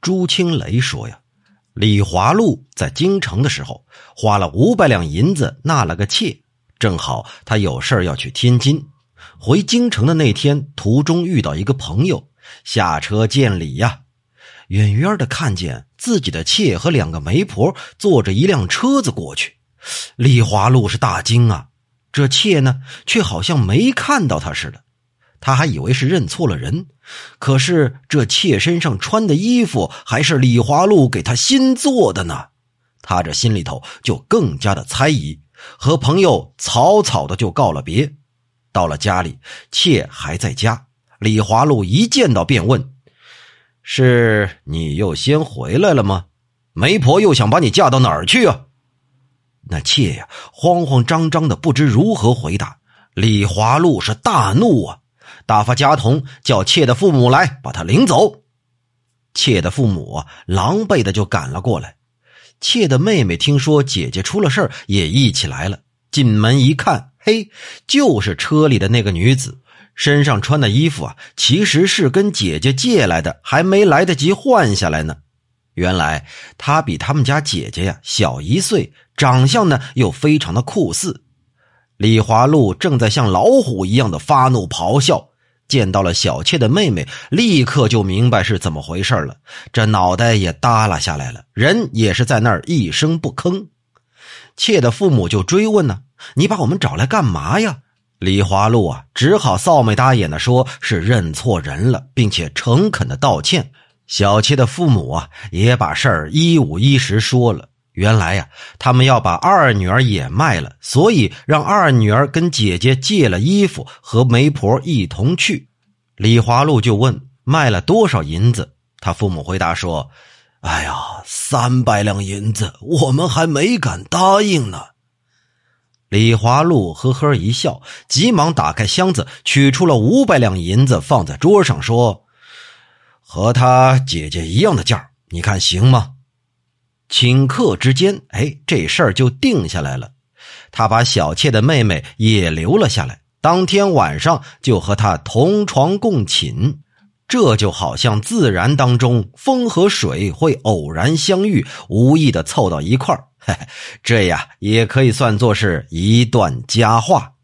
朱青雷说：“呀，李华禄在京城的时候，花了五百两银子纳了个妾，正好他有事要去天津。回京城的那天，途中遇到一个朋友，下车见礼呀。远远的看见自己的妾和两个媒婆坐着一辆车子过去，李华禄是大惊啊。这妾呢，却好像没看到他似的。”他还以为是认错了人，可是这妾身上穿的衣服还是李华禄给他新做的呢，他这心里头就更加的猜疑，和朋友草草的就告了别。到了家里，妾还在家，李华禄一见到便问：“是你又先回来了吗？媒婆又想把你嫁到哪儿去啊？”那妾呀，慌慌张张的不知如何回答。李华禄是大怒啊！打发家童叫妾的父母来把他领走，妾的父母，狼狈的就赶了过来。妾的妹妹听说姐姐出了事也一起来了。进门一看，嘿，就是车里的那个女子，身上穿的衣服啊，其实是跟姐姐借来的，还没来得及换下来呢。原来她比他们家姐姐呀小一岁，长相呢又非常的酷似。李华禄正在像老虎一样的发怒咆哮。见到了小妾的妹妹，立刻就明白是怎么回事了，这脑袋也耷拉下来了，人也是在那儿一声不吭。妾的父母就追问呢：“你把我们找来干嘛呀？”李华禄啊，只好臊眉搭眼的说：“是认错人了，并且诚恳的道歉。”小妾的父母啊，也把事儿一五一十说了。原来呀，他们要把二女儿也卖了，所以让二女儿跟姐姐借了衣服，和媒婆一同去。李华禄就问卖了多少银子，他父母回答说：“哎呀，三百两银子，我们还没敢答应呢。”李华禄呵呵一笑，急忙打开箱子，取出了五百两银子，放在桌上说：“和他姐姐一样的价你看行吗？”顷刻之间，哎，这事儿就定下来了。他把小妾的妹妹也留了下来，当天晚上就和她同床共寝。这就好像自然当中风和水会偶然相遇，无意的凑到一块儿，这呀也可以算作是一段佳话。